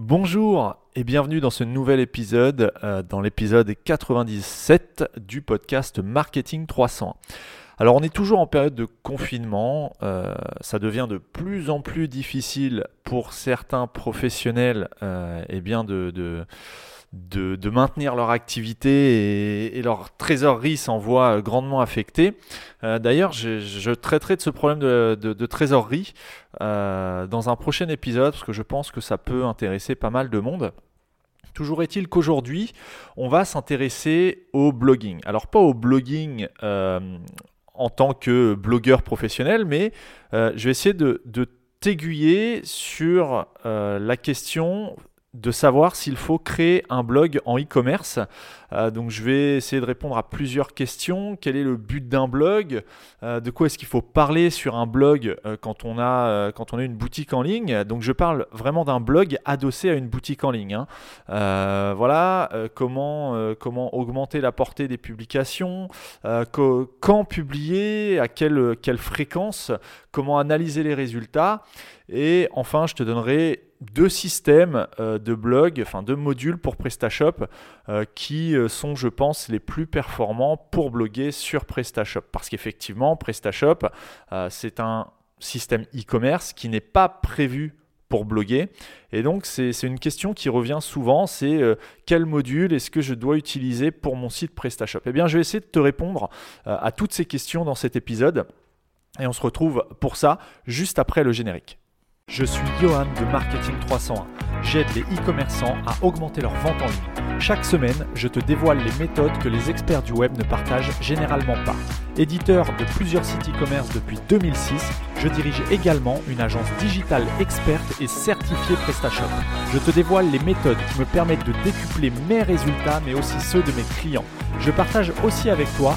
Bonjour et bienvenue dans ce nouvel épisode, euh, dans l'épisode 97 du podcast Marketing 300. Alors on est toujours en période de confinement, euh, ça devient de plus en plus difficile pour certains professionnels euh, eh bien de, de, maintenir leur activité et, leur trésorerie s'en voit grandement affectée. Euh, d'ailleurs, je, traiterai de ce problème de, trésorerie euh, dans un prochain épisode parce que je pense que ça peut intéresser pas mal de monde. Toujours est-il qu'aujourd'hui, on va s'intéresser au blogging. Alors pas au blogging euh, en tant que blogueur professionnel, mais je vais essayer de, t'aiguiller sur la question de savoir s'il faut créer un blog en e-commerce. Euh, donc je vais essayer de répondre à plusieurs questions. Quel est le but d'un blog? Euh, De quoi est-ce qu'il faut parler sur un blog euh, quand, on a, une boutique en ligne? Donc je parle vraiment d'un blog adossé à une boutique en ligne. Hein. voilà, comment, comment augmenter la portée des publications, quand publier, à quelle, quelle fréquence, comment analyser les résultats. Et enfin, je te donnerai deux systèmes euh, de blog, enfin deux modules pour PrestaShop euh, qui euh, sont, je pense, les plus performants pour bloguer sur PrestaShop. Parce qu'effectivement, PrestaShop, c'est un système e-commerce qui n'est pas prévu pour bloguer. Et donc, c'est une question qui revient souvent, c'est quel module est-ce que je dois utiliser pour mon site PrestaShop? Eh bien, je vais essayer de te répondre à toutes ces questions dans cet épisode. Et on se retrouve pour ça juste après le générique. Je suis Johan de Marketing 301. J'aide les e-commerçants à augmenter leur vente en ligne. Chaque semaine, je te dévoile les méthodes que les experts du web ne partagent généralement pas. Éditeur de plusieurs sites e-commerce depuis 2006, je dirige également une agence digitale experte et certifiée PrestaShop. Je te dévoile les méthodes qui me permettent de décupler mes résultats mais aussi ceux de mes clients. Je partage aussi avec toi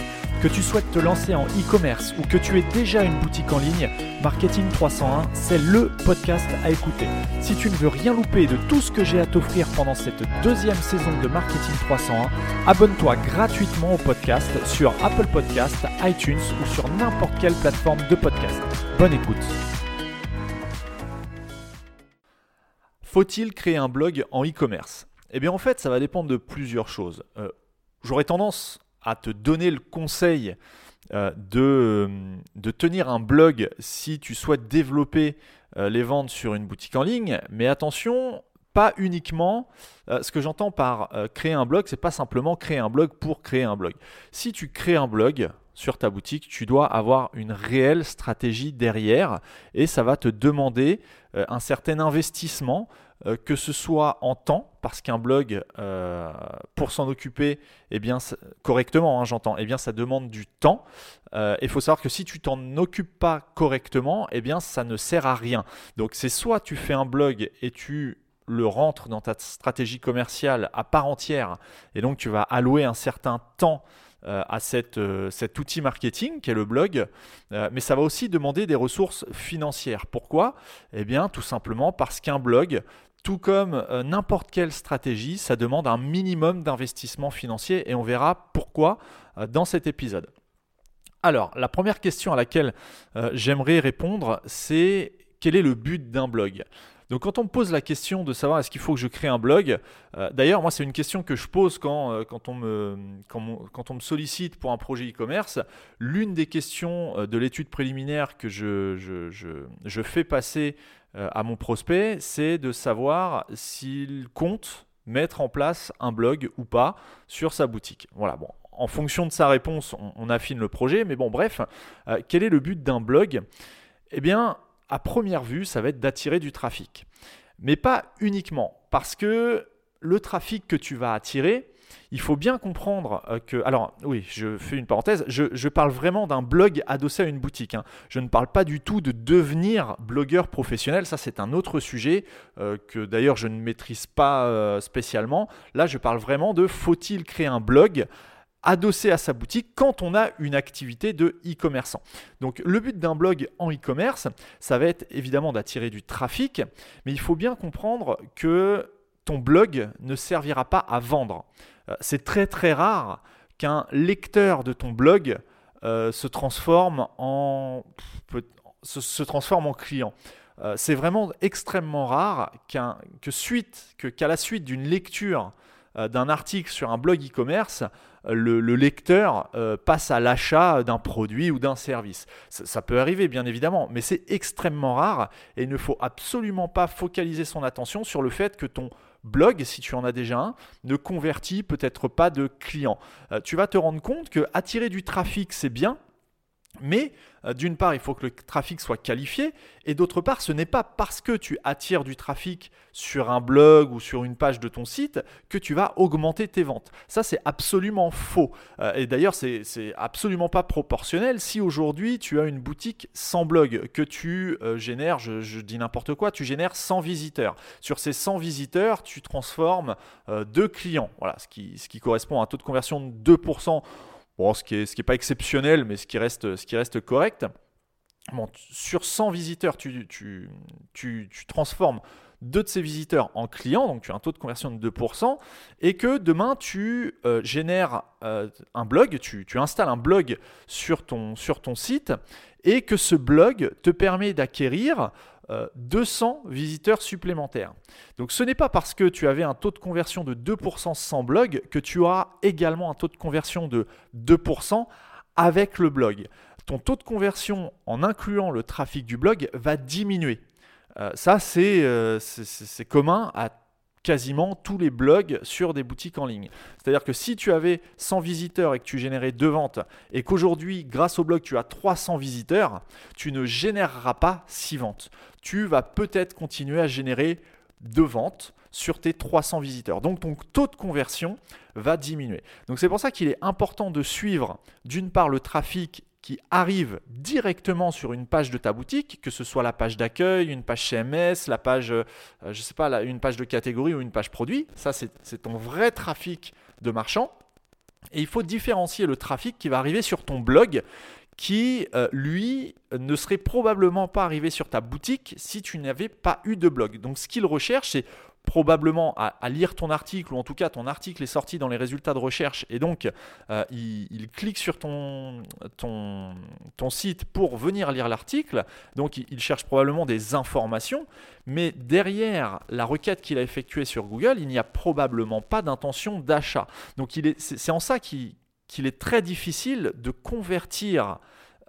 Que tu souhaites te lancer en e-commerce ou que tu aies déjà une boutique en ligne, Marketing 301, c'est le podcast à écouter. Si tu ne veux rien louper de tout ce que j'ai à t'offrir pendant cette deuxième saison de Marketing 301, abonne-toi gratuitement au podcast sur Apple Podcast, iTunes ou sur n'importe quelle plateforme de podcast. Bonne écoute. Faut-il créer un blog en e-commerce? Eh bien en fait, ça va dépendre de plusieurs choses. Euh, j'aurais tendance à te donner le conseil euh, de, de, tenir un blog si tu souhaites développer euh, les ventes sur une boutique en ligne. Mais attention, pas uniquement. Euh, ce que j'entends par créer un blog, c'est pas simplement créer un blog pour créer un blog. Si tu crées un blog sur ta boutique, tu dois avoir une réelle stratégie derrière et ça va te demander un certain investissement euh, que ce soit en temps, parce qu'un blog, euh, pour s'en occuper eh bien, correctement, hein, j'entends, eh bien, ça demande du temps. Euh, il faut savoir que si tu t'en occupes pas correctement, eh bien, ça ne sert à rien. Donc, c'est soit tu fais un blog et tu le rentres dans ta stratégie commerciale à part entière, et donc tu vas allouer un certain temps à cet outil marketing qui est le blog, mais ça va aussi demander des ressources financières. Pourquoi? Eh bien, tout simplement parce qu'un blog tout comme euh, n'importe quelle stratégie, ça demande un minimum d'investissement financier et on verra pourquoi euh, dans cet épisode. Alors, la première question à laquelle euh, j'aimerais répondre, c'est quel est le but d'un blog? Donc quand on me pose la question de savoir est-ce qu'il faut que je crée un blog, d'ailleurs moi c'est une question que je pose quand, quand, on me, quand, on me sollicite pour un projet e-commerce. L'une des questions de l'étude préliminaire que je, je, je fais passer euh, à mon prospect, c'est de savoir s'il compte mettre en place un blog ou pas sur sa boutique. Voilà, bon, en fonction de sa réponse, on, affine le projet, mais bon, bref, euh, quel est le but d'un blog? Eh bien, à première vue, ça va être d'attirer du trafic. Mais pas uniquement, parce que le trafic que tu vas attirer, il faut bien comprendre euh, que... Alors oui, je fais une parenthèse, je, parle vraiment d'un blog adossé à une boutique. Hein. Je ne parle pas du tout de devenir blogueur professionnel, ça c'est un autre sujet euh, que d'ailleurs je ne maîtrise pas euh, spécialement. Là je parle vraiment de faut-il créer un blog adossé à sa boutique quand on a une activité de e-commerçant. Donc le but d'un blog en e-commerce, ça va être évidemment d'attirer du trafic, mais il faut bien comprendre que ton blog ne servira pas à vendre. Euh, c'est très très rare qu'un lecteur de ton blog euh, se, transforme en, client. Euh, c'est vraiment extrêmement rare suite, qu'à la suite d'une lecture d'un article sur un blog e-commerce, le, lecteur passe à l'achat d'un produit ou d'un service. ça, peut arriver bien évidemment, mais c'est extrêmement rare et il ne faut absolument pas focaliser son attention sur le fait que ton blog, si tu en as déjà un, ne convertit peut-être pas de clients. Euh, tu vas te rendre compte que attirer du trafic, c'est bien, mais euh, d'une part, il faut que le trafic soit qualifié, et d'autre part, ce n'est pas parce que tu attires du trafic sur un blog ou sur une page de ton site que tu vas augmenter tes ventes. Ça, c'est absolument faux. Euh, et d'ailleurs, c'est absolument pas proportionnel. Si aujourd'hui, tu as une boutique sans blog, que tu euh, génères, je, dis n'importe quoi, tu génères 100 visiteurs. Sur ces 100 visiteurs, tu transformes deux clients. Voilà, ce qui, ce qui correspond à un taux de conversion de 2% ce qui n'est ce qui est pas exceptionnel, mais ce qui reste, correct. Bon, sur 100 visiteurs, tu, transformes deux de ces visiteurs en clients, donc tu as un taux de conversion de 2%, et que demain tu euh, génères euh, un blog, tu, tu, installes un blog sur ton, sur ton site, et que ce blog te permet d'acquérir 200 euh, visiteurs supplémentaires. Donc ce n'est pas parce que tu avais un taux de conversion de 2% sans blog que tu auras également un taux de conversion de 2% avec le blog. Ton taux de conversion en incluant le trafic du blog va diminuer. Euh, ça, euh, c'est commun à quasiment tous les blogs sur des boutiques en ligne. C'est-à-dire que si tu avais 100 visiteurs et que tu générais deux ventes et qu'aujourd'hui, grâce au blog, tu as 300 visiteurs, tu ne généreras pas 6 ventes. Tu vas peut-être continuer à générer deux ventes sur tes 300 visiteurs. Donc ton taux de conversion va diminuer. Donc c'est pour ça qu'il est important de suivre d'une part le trafic qui arrive directement sur une page de ta boutique, que ce soit la page d'accueil, une page CMS, la page, euh, je sais pas, une page de catégorie ou une page produit. Ça, c'est ton vrai trafic de marchand. Et il faut différencier le trafic qui va arriver sur ton blog, qui, euh, lui, ne serait probablement pas arrivé sur ta boutique si tu n'avais pas eu de blog. Donc, ce qu'il recherche, c'est probablement à, lire ton article, ou en tout cas ton article est sorti dans les résultats de recherche, et donc euh, il, clique sur ton, ton, ton, site pour venir lire l'article, donc il, cherche probablement des informations, mais derrière la requête qu'il a effectuée sur Google, il n'y a probablement pas d'intention d'achat. Donc c'est en ça qu'il est très difficile de convertir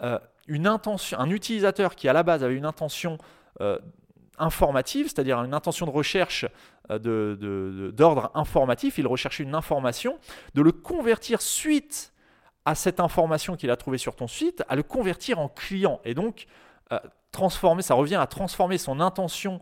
euh, une intention, un utilisateur qui à la base avait une intention euh, informative, c'est-à-dire une intention de recherche euh, d'ordre informatif, il recherchait une information, de le convertir suite à cette information qu'il a trouvée sur ton site, à le convertir en client. Et donc, transformer, ça revient à transformer son intention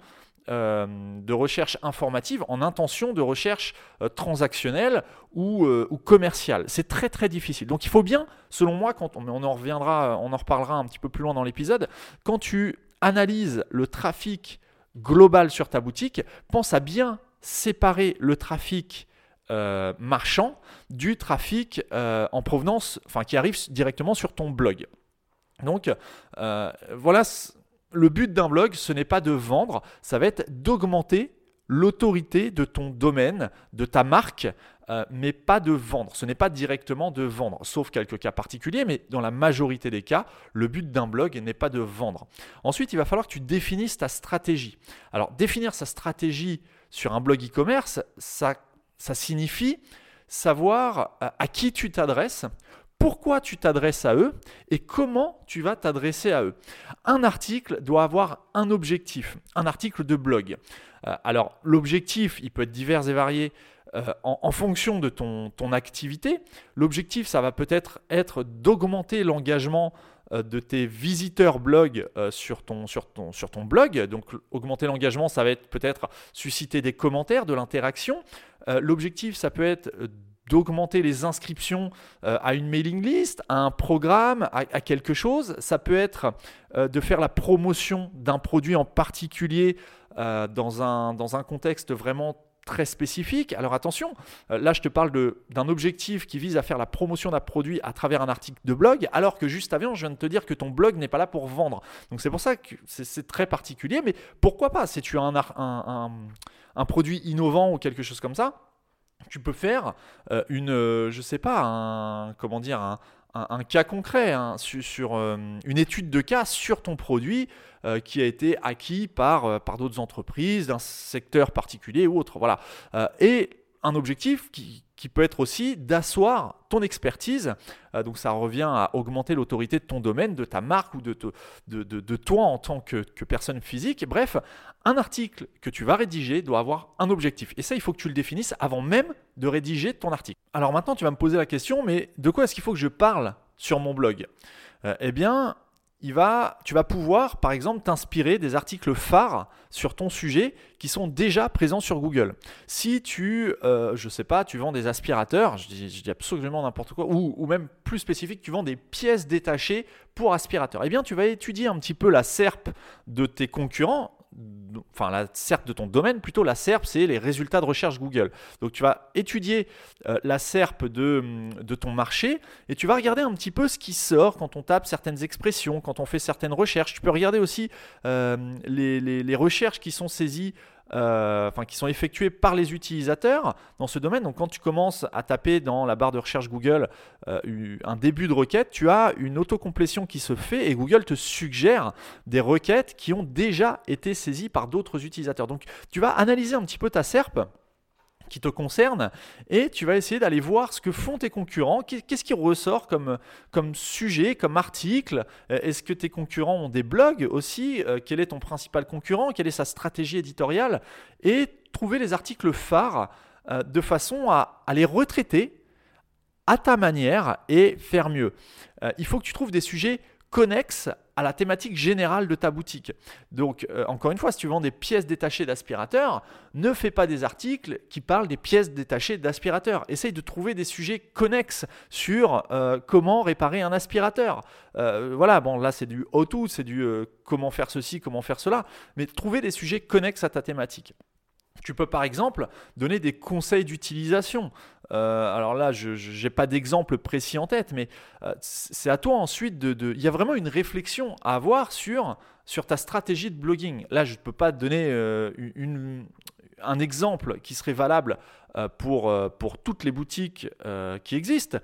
de recherche informative en intention de recherche transactionnelle ou, ou commerciale. C'est très très difficile. Donc il faut bien, selon moi, quand on, on en reviendra, on en reparlera un petit peu plus loin dans l'épisode, quand tu analyse le trafic global sur ta boutique, pense à bien séparer le trafic euh, marchand du trafic euh, en provenance, enfin qui arrive directement sur ton blog. Donc euh, voilà, le but d'un blog, ce n'est pas de vendre, ça va être d'augmenter l'autorité de ton domaine, de ta marque, euh, mais pas de vendre. Ce n'est pas directement de vendre, sauf quelques cas particuliers, mais dans la majorité des cas, le but d'un blog n'est pas de vendre. Ensuite, il va falloir que tu définisses ta stratégie. Alors, définir sa stratégie sur un blog e-commerce, ça, ça signifie savoir euh, à qui tu t'adresses, pourquoi tu t'adresses à eux et comment tu vas t'adresser à eux. Un article doit avoir un objectif, un article de blog. Euh, alors l'objectif, il peut être divers et varié euh, en, fonction de ton, activité. L'objectif, ça va peut-être être, d'augmenter l'engagement euh, de tes visiteurs blog sur ton blog. Donc augmenter l'engagement, ça va être peut-être susciter des commentaires, de l'interaction. L'objectif, ça peut être d'augmenter les inscriptions euh, à une mailing list, à un programme, à, quelque chose. Ça peut être euh, de faire la promotion d'un produit en particulier euh, dans, un, dans un contexte vraiment très spécifique. Alors attention, là je te parle d'un objectif qui vise à faire la promotion d'un produit à travers un article de blog, alors que juste avant, je viens de te dire que ton blog n'est pas là pour vendre. Donc c'est pour ça que c'est très particulier, mais pourquoi pas? Si tu as un, un, un produit innovant ou quelque chose comme ça, tu peux faire euh, une, euh, je sais pas, un, comment dire, un, cas concret, hein, sur, euh, une étude de cas sur ton produit qui a été acquis par, par d'autres entreprises d'un secteur particulier ou autre. Voilà. et un objectif qui, qui peut être aussi d'asseoir ton expertise. Euh, donc ça revient à augmenter l'autorité de ton domaine, de ta marque ou de, toi en tant que, que, personne physique. Bref, un article que tu vas rédiger doit avoir un objectif. Et ça, il faut que tu le définisses avant même de rédiger ton article. Alors maintenant, tu vas me poser la question, mais de quoi est-ce qu'il faut que je parle sur mon blog? Euh, Eh bien, il va, tu vas pouvoir, par exemple, t'inspirer des articles phares sur ton sujet qui sont déjà présents sur Google. Si tu, euh, je sais pas, tu vends des aspirateurs, je dis, absolument n'importe quoi, ou, ou, même plus spécifique, tu vends des pièces détachées pour aspirateurs, eh bien, tu vas étudier un petit peu la SERP de tes concurrents enfin la SERP de ton domaine, plutôt la SERP, c'est les résultats de recherche Google. Donc tu vas étudier euh, la SERP de, de, ton marché et tu vas regarder un petit peu ce qui sort quand on tape certaines expressions, quand on fait certaines recherches. Tu peux regarder aussi euh, les, recherches qui sont saisies euh, qui sont effectués par les utilisateurs dans ce domaine. Donc quand tu commences à taper dans la barre de recherche Google euh, un début de requête, tu as une autocomplétion qui se fait et Google te suggère des requêtes qui ont déjà été saisies par d'autres utilisateurs. Donc tu vas analyser un petit peu ta SERP qui te concerne et tu vas essayer d'aller voir ce que font tes concurrents, qu'est-ce qui ressort comme, comme sujet, comme article, euh, est-ce que tes concurrents ont des blogs aussi, euh, quel est ton principal concurrent, quelle est sa stratégie éditoriale? Et trouver les articles phares euh, de façon à, à les retraiter à ta manière et faire mieux. il faut que tu trouves des sujets connexes à la thématique générale de ta boutique. Donc, euh, encore une fois, si tu vends des pièces détachées d'aspirateur, ne fais pas des articles qui parlent des pièces détachées d'aspirateur. Essaye de trouver des sujets connexes sur euh, comment réparer un aspirateur. Euh, voilà, bon, là, c'est du how-to, c'est du comment faire ceci, comment faire cela, mais trouver des sujets connexes à ta thématique. Tu peux par exemple donner des conseils d'utilisation. Euh, alors là, je n'ai pas d'exemple précis en tête, mais euh, c'est à toi ensuite de... Il y a vraiment une réflexion à avoir sur, sur ta stratégie de blogging. Là, je ne peux pas te donner euh, un exemple qui serait valable pour, pour toutes les boutiques qui existent,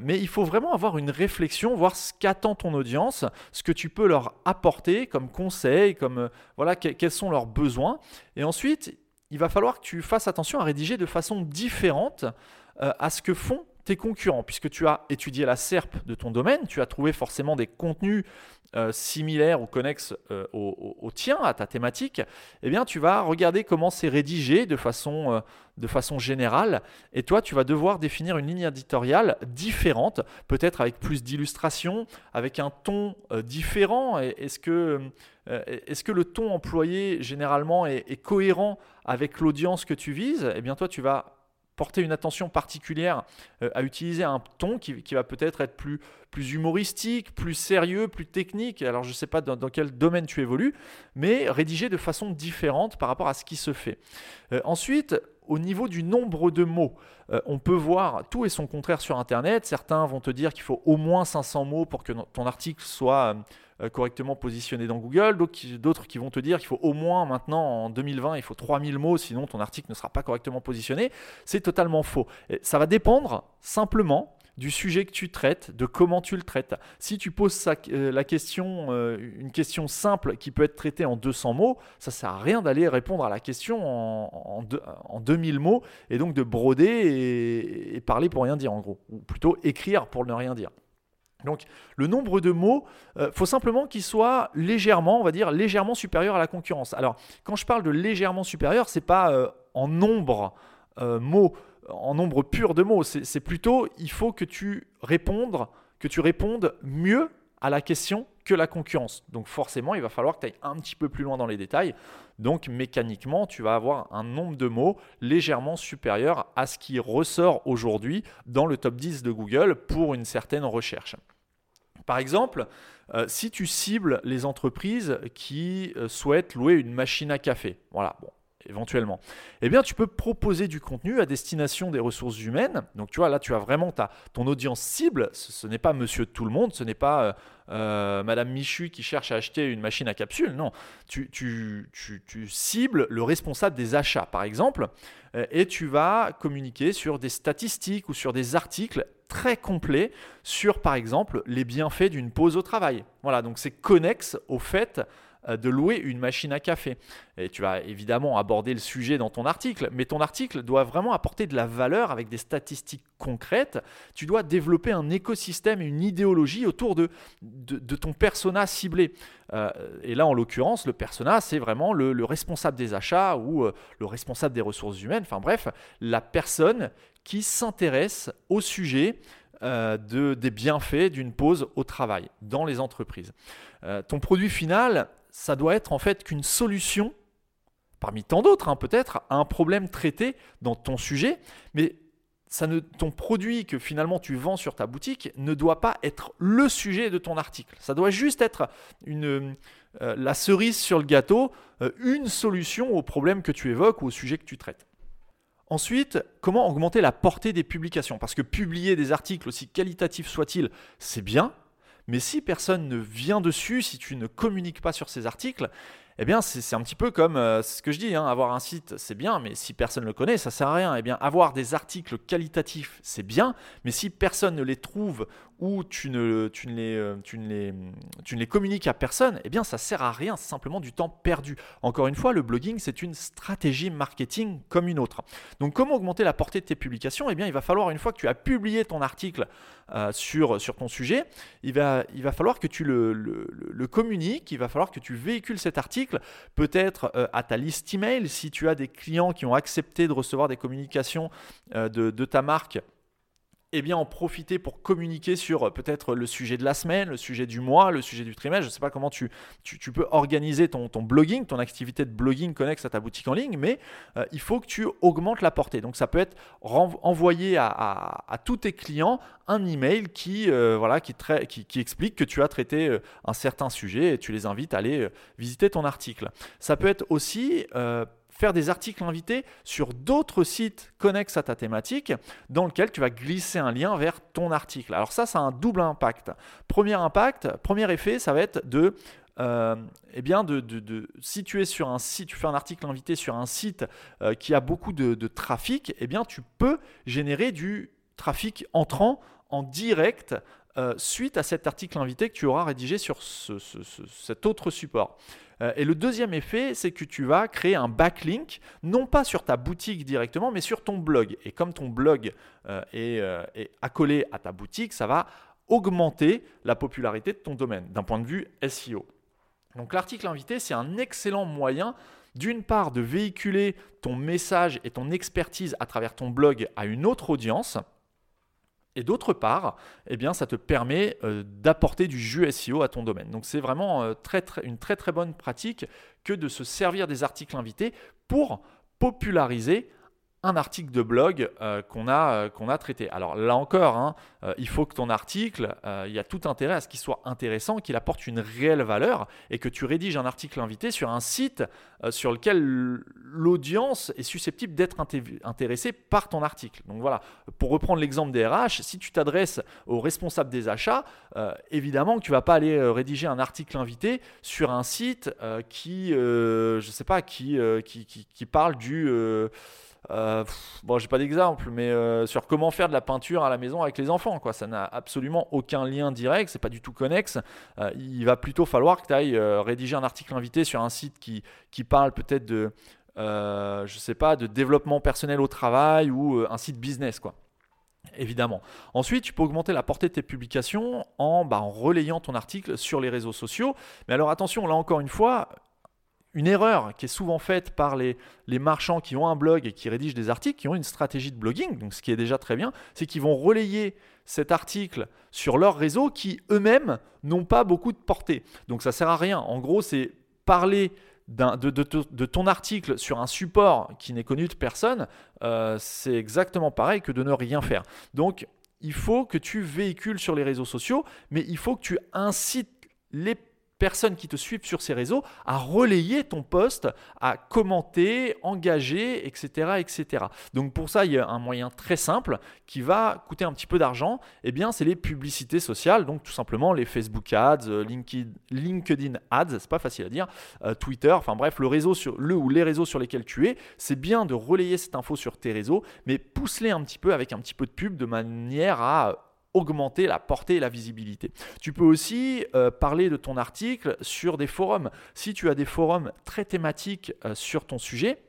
mais il faut vraiment avoir une réflexion, voir ce qu'attend ton audience, ce que tu peux leur apporter comme conseil, comme voilà quels sont leurs besoins, et ensuite il va falloir que tu fasses attention à rédiger de façon différente euh, à ce que font concurrents, puisque tu as étudié la SERP de ton domaine, tu as trouvé forcément des contenus euh, similaires ou connexes euh, au, tien, à ta thématique, eh bien tu vas regarder comment c'est rédigé de façon, de façon générale, et toi tu vas devoir définir une ligne éditoriale différente, peut-être avec plus d'illustrations, avec un ton différent. Est-ce que, est que le ton employé généralement est, est cohérent avec l'audience que tu vises? Eh bien toi tu vas porter une attention particulière euh, à utiliser un ton qui, va peut-être être plus, plus humoristique, plus sérieux, plus technique. Alors je ne sais pas dans, quel domaine tu évolues, mais rédigé de façon différente par rapport à ce qui se fait. Euh, ensuite, au niveau du nombre de mots, euh, on peut voir tout et son contraire sur Internet. Certains vont te dire qu'il faut au moins 500 mots pour que ton article soit euh, correctement positionné dans Google, d'autres qui vont te dire qu'il faut au moins maintenant en 2020, il faut 3000 mots, sinon ton article ne sera pas correctement positionné. C'est totalement faux. ça va dépendre simplement du sujet que tu traites, de comment tu le traites. Si tu poses euh, la question, euh, une question simple qui peut être traitée en 200 mots, ça sert à rien d'aller répondre à la question en, en, 2000 mots et donc de broder et, parler pour rien dire en gros, ou plutôt écrire pour ne rien dire. Donc le nombre de mots, il euh, faut simplement qu'il soit légèrement, on va dire, légèrement supérieur à la concurrence. Alors quand je parle de légèrement supérieur, c'est pas en nombre mots, en nombre pur de mots, c'est plutôt il faut que tu répondes, que tu répondes mieux à la question que la concurrence. Donc forcément, il va falloir que tu ailles un petit peu plus loin dans les détails. Donc mécaniquement, tu vas avoir un nombre de mots légèrement supérieur à ce qui ressort aujourd'hui dans le top 10 de Google pour une certaine recherche. Par exemple, euh, si tu cibles les entreprises qui euh, souhaitent louer une machine à café, voilà, éventuellement, eh bien tu peux proposer du contenu à destination des ressources humaines. Donc tu vois, là tu as vraiment ta, ton audience cible, ce, n'est pas monsieur tout le monde, ce n'est pas euh, euh, Madame Michu qui cherche à acheter une machine à capsule, non, tu, tu, tu, cibles le responsable des achats par exemple, euh, et tu vas communiquer sur des statistiques ou sur des articles très complets sur par exemple les bienfaits d'une pause au travail. Voilà, donc c'est connexe au fait de louer une machine à café. Et tu vas évidemment aborder le sujet dans ton article, mais ton article doit vraiment apporter de la valeur avec des statistiques concrètes. Tu dois développer un écosystème et une idéologie autour de, ton persona ciblé. Euh, et là, en l'occurrence, le persona, c'est vraiment le, responsable des achats ou euh, le responsable des ressources humaines. Enfin bref, la personne qui s'intéresse au sujet de, des bienfaits d'une pause au travail dans les entreprises. ton produit final, ça doit être en fait qu'une solution, parmi tant d'autres hein, peut-être, à un problème traité dans ton sujet, mais ça ne, ton produit que finalement tu vends sur ta boutique ne doit pas être le sujet de ton article. Ça doit juste être euh, la cerise sur le gâteau, euh, une solution au problème que tu évoques ou au sujet que tu traites. Ensuite, comment augmenter la portée des publications? Parce que publier des articles, aussi qualitatifs soient-ils, c'est bien, mais si personne ne vient dessus, si tu ne communiques pas sur ces articles, eh bien, c'est un petit peu comme euh, ce que je dis, hein, avoir un site, c'est bien, mais si personne ne le connaît, ça sert à rien. Eh bien, avoir des articles qualitatifs, c'est bien, mais si personne ne les trouve ou tu ne, tu ne, les, euh, tu ne, les, communiques à personne, eh bien, ça sert à rien, c'est simplement du temps perdu. Encore une fois, le blogging, c'est une stratégie marketing comme une autre. Donc, comment augmenter la portée de tes publications? Eh bien, il va falloir, une fois que tu as publié ton article euh, sur, ton sujet, il va, falloir que tu le, communiques, il va falloir que tu véhicules cet article peut-être euh, à ta liste email, si tu as des clients qui ont accepté de recevoir des communications de, ta marque eh bien en profiter pour communiquer sur euh, peut-être le sujet de la semaine, le sujet du mois, le sujet du trimestre. Je ne sais pas comment tu, peux organiser ton, blogging, ton activité de blogging connexe à ta boutique en ligne, mais euh, il faut que tu augmentes la portée. Donc ça peut être envoyer à, tous tes clients un email qui, euh, qui, explique que tu as traité un certain sujet et tu les invites à aller visiter ton article. Ça peut être aussi faire des articles invités sur d'autres sites connexes à ta thématique dans lequel tu vas glisser un lien vers ton article. Alors ça, ça a un double impact. Premier impact, premier effet, ça va être de euh, eh bien de, de, si sur un site, tu fais un article invité sur un site euh, qui a beaucoup de, trafic, eh bien tu peux générer du trafic entrant en direct euh, suite à cet article invité que tu auras rédigé sur cet autre support. Euh, et le deuxième effet, c'est que tu vas créer un backlink, non pas sur ta boutique directement, mais sur ton blog. Et comme ton blog euh, est, accolé à ta boutique, ça va augmenter la popularité de ton domaine d'un point de vue SEO. Donc l'article invité, c'est un excellent moyen d'une part de véhiculer ton message et ton expertise à travers ton blog à une autre audience, et d'autre part, eh ça te permet euh, d'apporter du jus SEO à ton domaine. Donc c'est vraiment euh, une très très bonne pratique que de se servir des articles invités pour populariser un article de blog euh, qu'on a, euh, qu'on a traité. Alors là encore, hein, euh, il faut que ton article, il y a tout intérêt à ce qu'il soit intéressant, qu'il apporte une réelle valeur et que tu rédiges un article invité sur un site sur lequel l'audience est susceptible d'être intéressée par ton article. Donc voilà, pour reprendre l'exemple des RH, si tu t'adresses aux responsables des achats, évidemment que tu vas pas aller rédiger un article invité sur un site qui, je sais pas, qui, qui parle du euh, bon, j'ai pas d'exemple, mais euh, sur comment faire de la peinture à la maison avec les enfants. Quoi. Ça n'a absolument aucun lien direct, c'est pas du tout connexe. Euh, il va plutôt falloir que tu ailles rédiger un article invité sur un site qui, qui parle peut-être de, je sais pas, de développement personnel au travail ou un site business. quoi évidemment. Ensuite, tu peux augmenter la portée de tes publications en, bah, en relayant ton article sur les réseaux sociaux. Mais alors attention, là encore une fois, une erreur qui est souvent faite par les, marchands qui ont un blog et qui rédigent des articles, qui ont une stratégie de blogging, donc ce qui est déjà très bien, c'est qu'ils vont relayer cet article sur leur réseau qui eux-mêmes n'ont pas beaucoup de portée. Donc ça sert à rien. En gros, c'est parler de, ton article sur un support qui n'est connu de personne, euh, c'est exactement pareil que de ne rien faire. Donc il faut que tu véhicules sur les réseaux sociaux, mais il faut que tu incites les qui te suivent sur ces réseaux à relayer ton post, à commenter, engager, etc., etc. Donc pour ça, il y a un moyen très simple qui va coûter un petit peu d'argent. Eh bien, c'est les publicités sociales, donc tout simplement les Facebook Ads, euh, LinkedIn Ads, c'est pas facile à dire, euh, Twitter, enfin bref, le réseau sur le ou les réseaux sur lesquels tu es. C'est bien de relayer cette info sur tes réseaux, mais pousse-les un petit peu avec un petit peu de pub de manière à augmenter la portée et la visibilité. Tu peux aussi euh, parler de ton article sur des forums. Si tu as des forums très thématiques euh, sur ton sujet,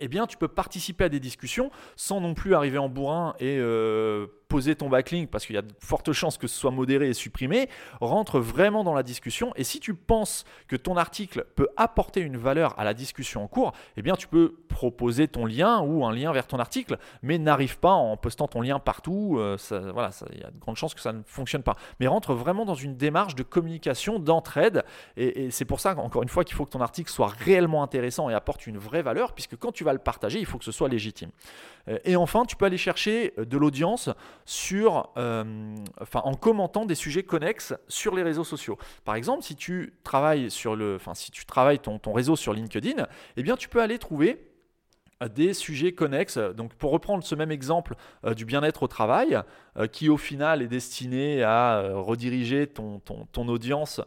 eh bien, tu peux participer à des discussions sans non plus arriver en bourrin et euh, poser ton backlink parce qu'il y a de fortes chances que ce soit modéré et supprimé. Rentre vraiment dans la discussion et si tu penses que ton article peut apporter une valeur à la discussion en cours, eh bien, tu peux proposer ton lien ou un lien vers ton article, mais n'arrive pas en postant ton lien partout. Euh, voilà, il y a de grandes chances que ça ne fonctionne pas. Mais rentre vraiment dans une démarche de communication, d'entraide et, et c'est pour ça, encore une fois, qu'il faut que ton article soit réellement intéressant et apporte une vraie valeur puisque quand tu vas le partager, il faut que ce soit légitime. Euh, et enfin, tu peux aller chercher euh, de l'audience sur, euh, en commentant des sujets connexes sur les réseaux sociaux. Par exemple, si tu travailles sur le, enfin, si tu travailles ton, réseau sur LinkedIn, eh bien, tu peux aller trouver des sujets connexes. Donc pour reprendre ce même exemple du bien-être au travail, qui au final est destiné à rediriger ton, ton, ton audience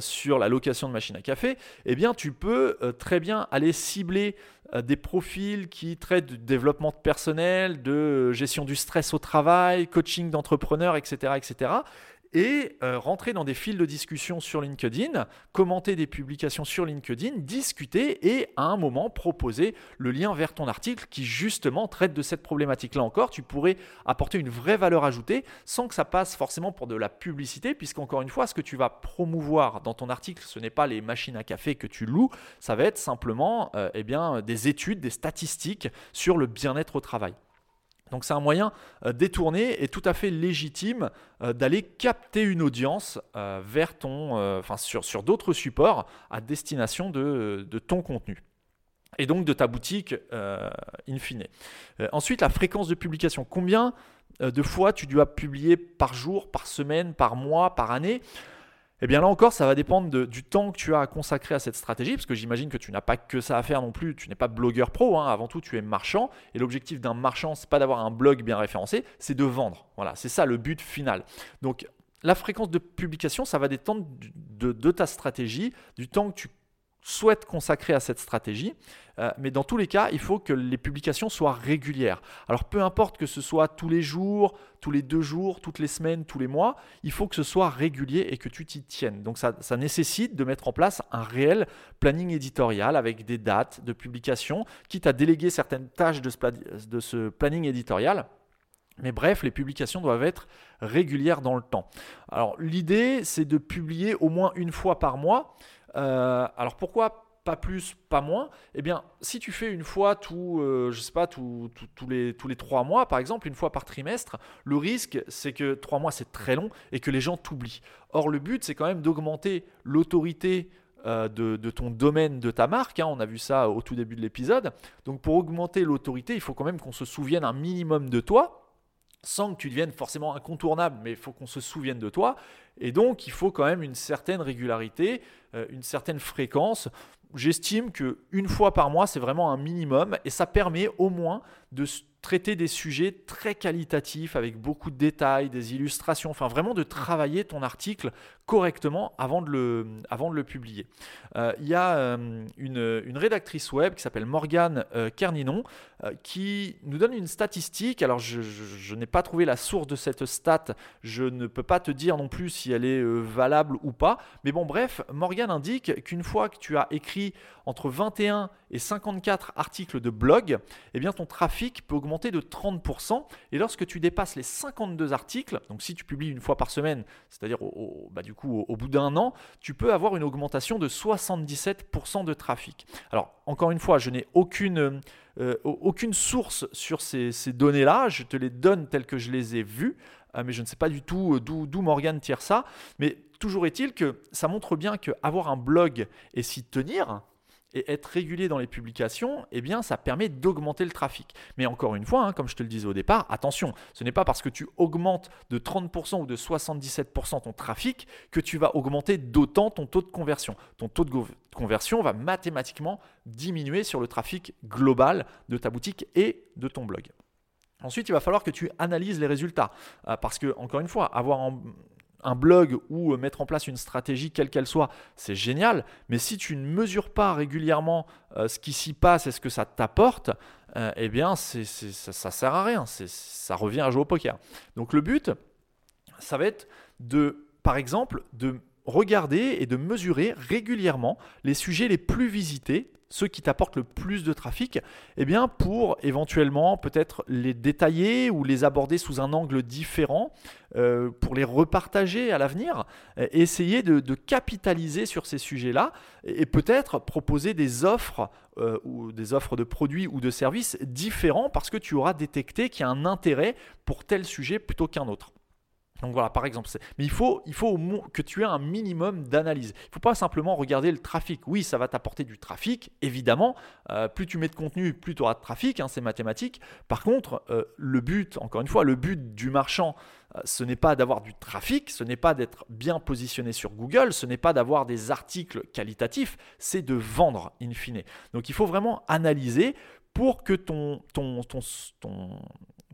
sur la location de machines à café, eh tu peux très bien aller cibler euh, des profils qui traitent du développement personnel, de gestion du stress au travail, coaching d'entrepreneurs, etc., etc et euh, rentrer dans des fils de discussion sur LinkedIn, commenter des publications sur LinkedIn, discuter et à un moment proposer le lien vers ton article qui justement traite de cette problématique-là encore. Tu pourrais apporter une vraie valeur ajoutée sans que ça passe forcément pour de la publicité, puisqu'encore une fois, ce que tu vas promouvoir dans ton article, ce n'est pas les machines à café que tu loues, ça va être simplement euh, eh bien, des études, des statistiques sur le bien-être au travail. Donc c'est un moyen euh, détourné et tout à fait légitime euh, d'aller capter une audience euh, vers sur d'autres supports à destination de, ton contenu et donc de ta boutique in fine. ensuite, la fréquence de publication. Combien de fois tu dois publier par jour, par semaine, par mois, par année? Eh bien là encore, ça va dépendre du temps que tu as à consacrer à cette stratégie, parce que j'imagine que tu n'as pas que ça à faire non plus, tu n'es pas blogueur pro, hein. avant tout tu es marchand, et l'objectif d'un marchand, c'est pas d'avoir un blog bien référencé, c'est de vendre. Voilà, c'est ça le but final. Donc la fréquence de publication, ça va dépendre de ta stratégie, du temps que tu souhaite consacrer à cette stratégie. Euh, mais dans tous les cas, il faut que les publications soient régulières. Alors peu importe que ce soit tous les jours, tous les deux jours, toutes les semaines, tous les mois, il faut que ce soit régulier et que tu t'y tiennes. Donc ça, nécessite de mettre en place un réel planning éditorial avec des dates de publication, quitte à déléguer certaines tâches de ce, de ce planning éditorial. Mais bref, les publications doivent être régulières dans le temps. Alors l'idée, c'est de publier au moins une fois par mois. Euh, alors pourquoi pas plus, pas moins? Eh bien, si tu fais une fois tous, euh, je sais pas, les, tous les trois mois, par exemple, une fois par trimestre, le risque, c'est que trois mois, c'est très long et que les gens t'oublient. Or, le but, c'est quand même d'augmenter l'autorité euh, de, ton domaine, de ta marque. Hein. on a vu ça au tout début de l'épisode. Donc, pour augmenter l'autorité, il faut quand même qu'on se souvienne un minimum de toi sans que tu deviennes forcément incontournable, mais il faut qu'on se souvienne de toi. Et donc, il faut quand même une certaine régularité, euh, une certaine fréquence. J'estime que une fois par mois, c'est vraiment un minimum, et ça permet au moins de traiter des sujets très qualitatifs avec beaucoup de détails, des illustrations, enfin vraiment de travailler ton article correctement avant de le, avant de le publier. Euh, il y a euh, une, une, rédactrice web qui s'appelle Morgane euh, Kerninon qui nous donne une statistique. Alors je, je, n'ai pas trouvé la source de cette stat, je ne peux pas te dire non plus si elle est valable ou pas, mais bon bref, Morgane indique qu'une fois que tu as écrit entre 21 et 54 articles de blog, eh bien ton trafic peut augmenter de 30%. Et lorsque tu dépasses les 52 articles, donc si tu publies une fois par semaine, c'est-à-dire au, bah, du coup au, bout d'un an, tu peux avoir une augmentation de 77% de trafic. Alors encore une fois, je n'ai aucune, euh, source sur ces, ces données-là, je te les donne telles que je les ai vues. Euh, mais je ne sais pas du tout euh, d'où Morgan tire ça. Mais toujours est-il que ça montre bien qu'avoir un blog et s'y tenir, et être régulier dans les publications, eh bien, ça permet d'augmenter le trafic. Mais encore une fois, hein, comme je te le disais au départ, attention, ce n'est pas parce que tu augmentes de 30% ou de 77% ton trafic que tu vas augmenter d'autant ton taux de conversion. Ton taux de conversion va mathématiquement diminuer sur le trafic global de ta boutique et de ton blog. Ensuite, il va falloir que tu analyses les résultats. Euh, parce que, encore une fois, avoir un, blog ou mettre en place une stratégie, quelle qu'elle soit, c'est génial. Mais si tu ne mesures pas régulièrement euh, ce qui s'y passe et ce que ça t'apporte, euh, eh bien, ça ne sert à rien. Ça revient à jouer au poker. Donc, le but, ça va être de, par exemple, de regarder et de mesurer régulièrement les sujets les plus visités ceux qui t'apportent le plus de trafic, eh bien pour éventuellement peut-être les détailler ou les aborder sous un angle différent, euh, pour les repartager à l'avenir, essayer de, capitaliser sur ces sujets-là et, peut-être proposer des offres euh, ou des offres de produits ou de services différents parce que tu auras détecté qu'il y a un intérêt pour tel sujet plutôt qu'un autre. Donc voilà, par exemple, mais il faut, il faut que tu aies un minimum d'analyse. Il ne faut pas simplement regarder le trafic. Oui, ça va t'apporter du trafic, évidemment. Euh, plus tu mets de contenu, plus tu auras de trafic, hein, c'est mathématique. Par contre, euh, le but, encore une fois, le but du marchand, euh, ce n'est pas d'avoir du trafic, ce n'est pas d'être bien positionné sur Google, ce n'est pas d'avoir des articles qualitatifs, c'est de vendre in fine. Donc il faut vraiment analyser pour que ton,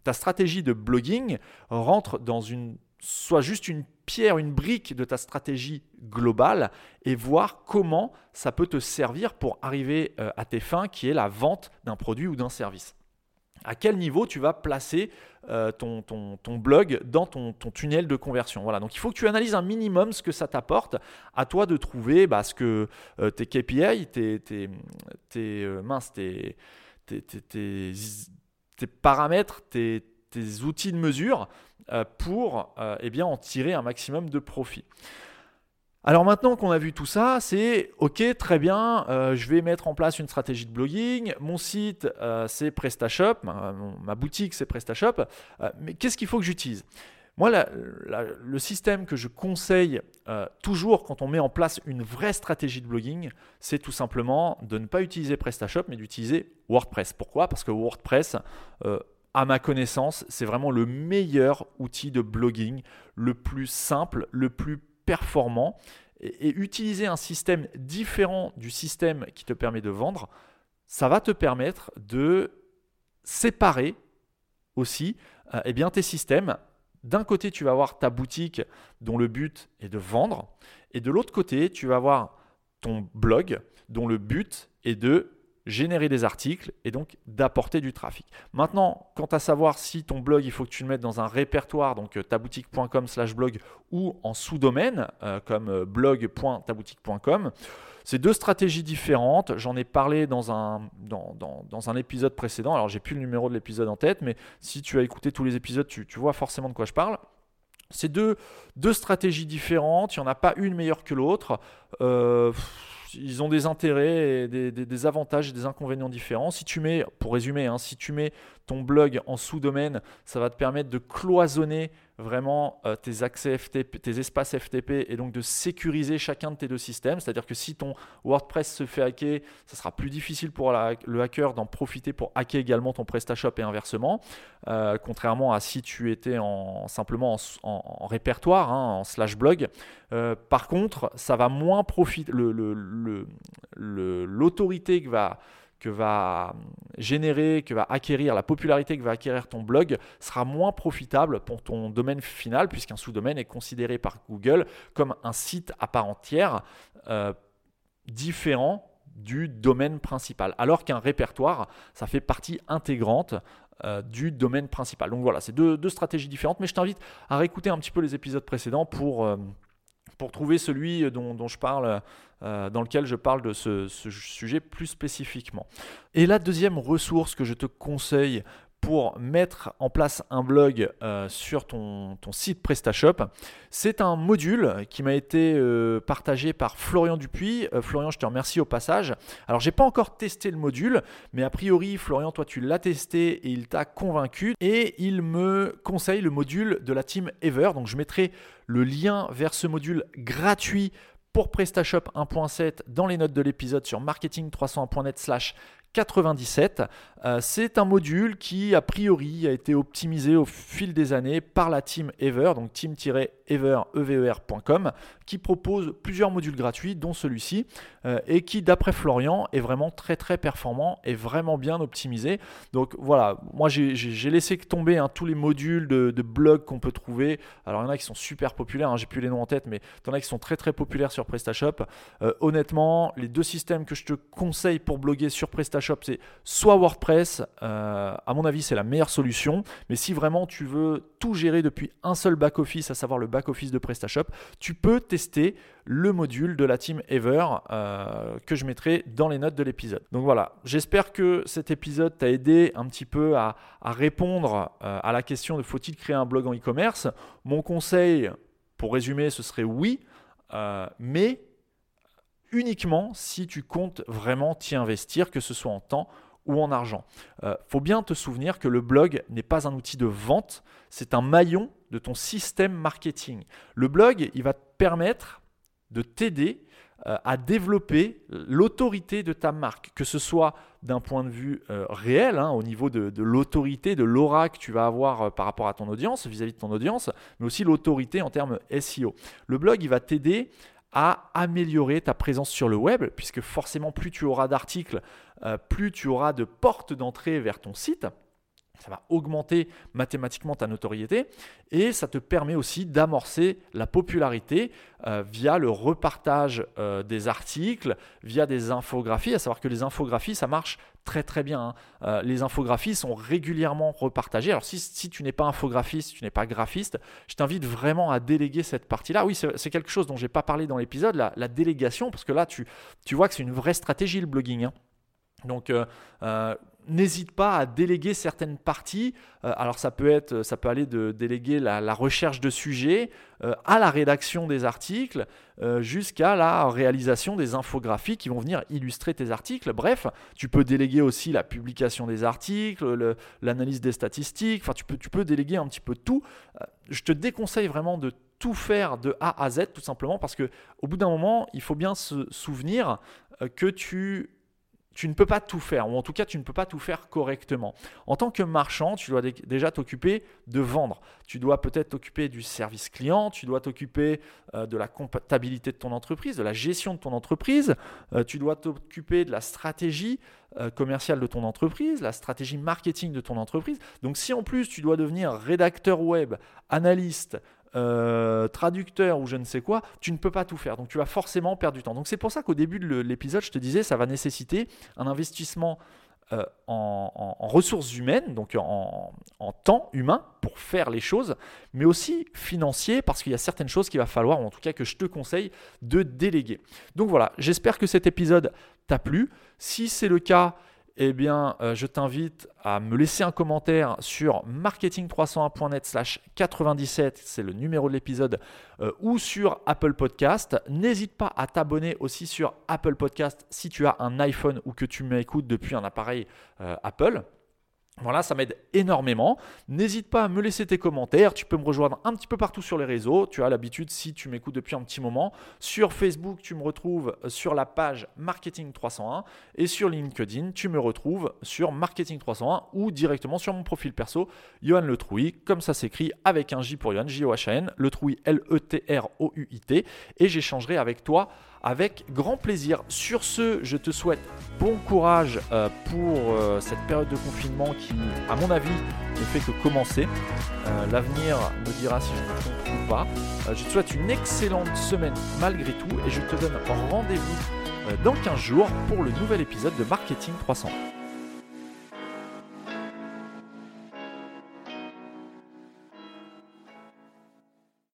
ta stratégie de blogging rentre dans une soit juste une pierre, une brique de ta stratégie globale et voir comment ça peut te servir pour arriver euh, à tes fins, qui est la vente d'un produit ou d'un service. À quel niveau tu vas placer euh, ton, blog dans ton, tunnel de conversion? Voilà, donc il faut que tu analyses un minimum ce que ça t'apporte. À toi de trouver bah, que euh, tes KPI, tes, paramètres, tes, outils de mesure pour euh, eh en tirer un maximum de profit. Alors maintenant qu'on a vu tout ça, c'est ok, très bien, euh, je vais mettre en place une stratégie de blogging, mon site c'est PrestaShop, ma, boutique c'est PrestaShop, mais qu'est-ce qu'il faut que j'utilise? Moi, le système que je conseille toujours quand on met en place une vraie stratégie de blogging, c'est tout simplement de ne pas utiliser PrestaShop, mais d'utiliser WordPress. Pourquoi? Parce que WordPress, à ma connaissance, c'est vraiment le meilleur outil de blogging, le plus simple, le plus performant. Et, utiliser un système différent du système qui te permet de vendre, ça va te permettre de séparer aussi euh, eh bien, tes systèmes. D'un côté, tu vas avoir ta boutique dont le but est de vendre, et de l'autre côté, tu vas avoir ton blog dont le but est de générer des articles et donc d'apporter du trafic. Maintenant, quant à savoir si ton blog, il faut que tu le mettes dans un répertoire, donc euh, taboutique.com slash blog ou en sous-domaine euh, comme euh, blog.taboutique.com, c'est deux stratégies différentes. J'en ai parlé dans un, épisode précédent. Alors, j'ai plus le numéro de l'épisode en tête, mais si tu as écouté tous les épisodes, tu, vois forcément de quoi je parle. C'est deux, stratégies différentes. Il n'y en a pas une meilleure que l'autre. Ils ont des intérêts, des, avantages et des inconvénients différents. Si tu mets, pour résumer, hein, si tu mets ton blog en sous-domaine, ça va te permettre de cloisonner vraiment euh, tes accès FTP, tes espaces FTP et donc de sécuriser chacun de tes deux systèmes. C'est-à-dire que si ton WordPress se fait hacker, ça sera plus difficile pour le hacker d'en profiter pour hacker également ton PrestaShop et inversement. Euh, contrairement à si tu étais en, simplement en, répertoire, hein, en slash blog. Euh, par contre, ça va moins profiter. L'autorité que va que va générer, que va acquérir, la popularité que va acquérir ton blog sera moins profitable pour ton domaine final, puisqu'un sous-domaine est considéré par Google comme un site à part entière euh, différent du domaine principal, alors qu'un répertoire, ça fait partie intégrante euh, du domaine principal. Donc voilà, c'est deux, stratégies différentes, mais je t'invite à réécouter un petit peu les épisodes précédents pour... Euh, pour trouver celui dont, je parle, euh, dans lequel je parle de ce, sujet plus spécifiquement. Et la deuxième ressource que je te conseille pour mettre en place un blog euh, sur ton, site PrestaShop. C'est un module qui m'a été euh, partagé par Florian Dupuis. Florian, je te remercie au passage. Alors, j'ai pas encore testé le module, mais a priori, Florian, toi, tu l'as testé et il t'a convaincu. Et il me conseille le module de la team Ever. Donc, je mettrai le lien vers ce module gratuit pour PrestaShop 1.7 dans les notes de l'épisode sur marketing301.net slash 97. Euh, c'est un module qui, a priori, a été optimisé au fil des années par la team Ever, donc team-ever.com, e qui propose plusieurs modules gratuits, dont celui-ci, euh, et qui, d'après Florian, est vraiment très très performant et vraiment bien optimisé. Donc voilà, moi j'ai laissé tomber hein, tous les modules de, blog qu'on peut trouver. Alors il y en a qui sont super populaires, hein, j'ai plus les noms en tête, mais il y en a qui sont très très populaires sur PrestaShop. Euh, honnêtement, les deux systèmes que je te conseille pour bloguer sur PrestaShop, c'est soit WordPress, euh, à mon avis c'est la meilleure solution, mais si vraiment tu veux tout gérer depuis un seul back-office, à savoir le back-office de PrestaShop, tu peux tester le module de la team Ever euh, que je mettrai dans les notes de l'épisode. Donc voilà, j'espère que cet épisode t'a aidé un petit peu à, répondre euh, à la question de faut-il créer un blog en e-commerce. Mon conseil, pour résumer, ce serait oui, mais uniquement si tu comptes vraiment t'y investir, que ce soit en temps ou en argent. Euh, faut bien te souvenir que le blog n'est pas un outil de vente, c'est un maillon de ton système marketing. Le blog, il va te permettre de t'aider euh, à développer l'autorité de ta marque, que ce soit d'un point de vue euh, réel, hein, au niveau de, l'autorité, de l'aura que tu vas avoir par rapport à ton audience, vis-à-vis -vis de ton audience, mais aussi l'autorité en termes SEO. Le blog, il va t'aider à améliorer ta présence sur le web, puisque forcément plus tu auras d'articles, euh, plus tu auras de portes d'entrée vers ton site. Ça va augmenter mathématiquement ta notoriété et ça te permet aussi d'amorcer la popularité euh, via le repartage euh, des articles, via des infographies. À savoir que les infographies, ça marche très très bien. Hein. Euh, les infographies sont régulièrement repartagées. Alors si, tu n'es pas infographiste, tu n'es pas graphiste, je t'invite vraiment à déléguer cette partie-là. Oui, c'est quelque chose dont j'ai pas parlé dans l'épisode, la, délégation, parce que là, tu, tu vois que c'est une vraie stratégie le blogging. Hein. Donc, n'hésite pas à déléguer certaines parties. Euh, alors ça peut être, ça peut aller de déléguer la, recherche de sujets à la rédaction des articles, jusqu'à la réalisation des infographies qui vont venir illustrer tes articles. Bref, tu peux déléguer aussi la publication des articles, l'analyse des statistiques. Enfin, tu peux, tu peux déléguer un petit peu tout. je te déconseille vraiment de tout faire de A à Z, tout simplement parce que au bout d'un moment, il faut bien se souvenir que tu tu ne peux pas tout faire, ou en tout cas tu ne peux pas tout faire correctement. En tant que marchand, tu dois déjà t'occuper de vendre. Tu dois peut-être t'occuper du service client, tu dois t'occuper euh, de la comptabilité de ton entreprise, de la gestion de ton entreprise, euh, tu dois t'occuper de la stratégie euh, commerciale de ton entreprise, la stratégie marketing de ton entreprise. Donc si en plus tu dois devenir rédacteur web, analyste, euh, traducteur ou je ne sais quoi, tu ne peux pas tout faire. Donc tu vas forcément perdre du temps. Donc c'est pour ça qu'au début de l'épisode, je te disais, ça va nécessiter un investissement euh, en, ressources humaines, donc en, temps humain pour faire les choses, mais aussi financier parce qu'il y a certaines choses qu'il va falloir, ou en tout cas que je te conseille de déléguer. Donc voilà, j'espère que cet épisode t'a plu. Si c'est le cas, eh bien, euh, je t'invite à me laisser un commentaire sur marketing301.net slash 97, c'est le numéro de l'épisode, euh, ou sur Apple Podcast. N'hésite pas à t'abonner aussi sur Apple Podcast si tu as un iPhone ou que tu m'écoutes depuis un appareil euh, Apple. Voilà, ça m'aide énormément. N'hésite pas à me laisser tes commentaires. Tu peux me rejoindre un petit peu partout sur les réseaux. Tu as l'habitude si tu m'écoutes depuis un petit moment. Sur Facebook, tu me retrouves sur la page Marketing 301 et sur LinkedIn, tu me retrouves sur Marketing 301 ou directement sur mon profil perso, Johan Le comme ça s'écrit avec un J pour Johan, J-O-H-A-N, Le L-E-T-R-O-U-I-T. Et j'échangerai avec toi avec grand plaisir. Sur ce, je te souhaite bon courage euh, pour euh, cette période de confinement qui, à mon avis, ne fait que commencer. Euh, l'avenir me dira si je me trompe ou pas. je te souhaite une excellente semaine malgré tout et je te donne rendez-vous dans 15 jours pour le nouvel épisode de Marketing 300.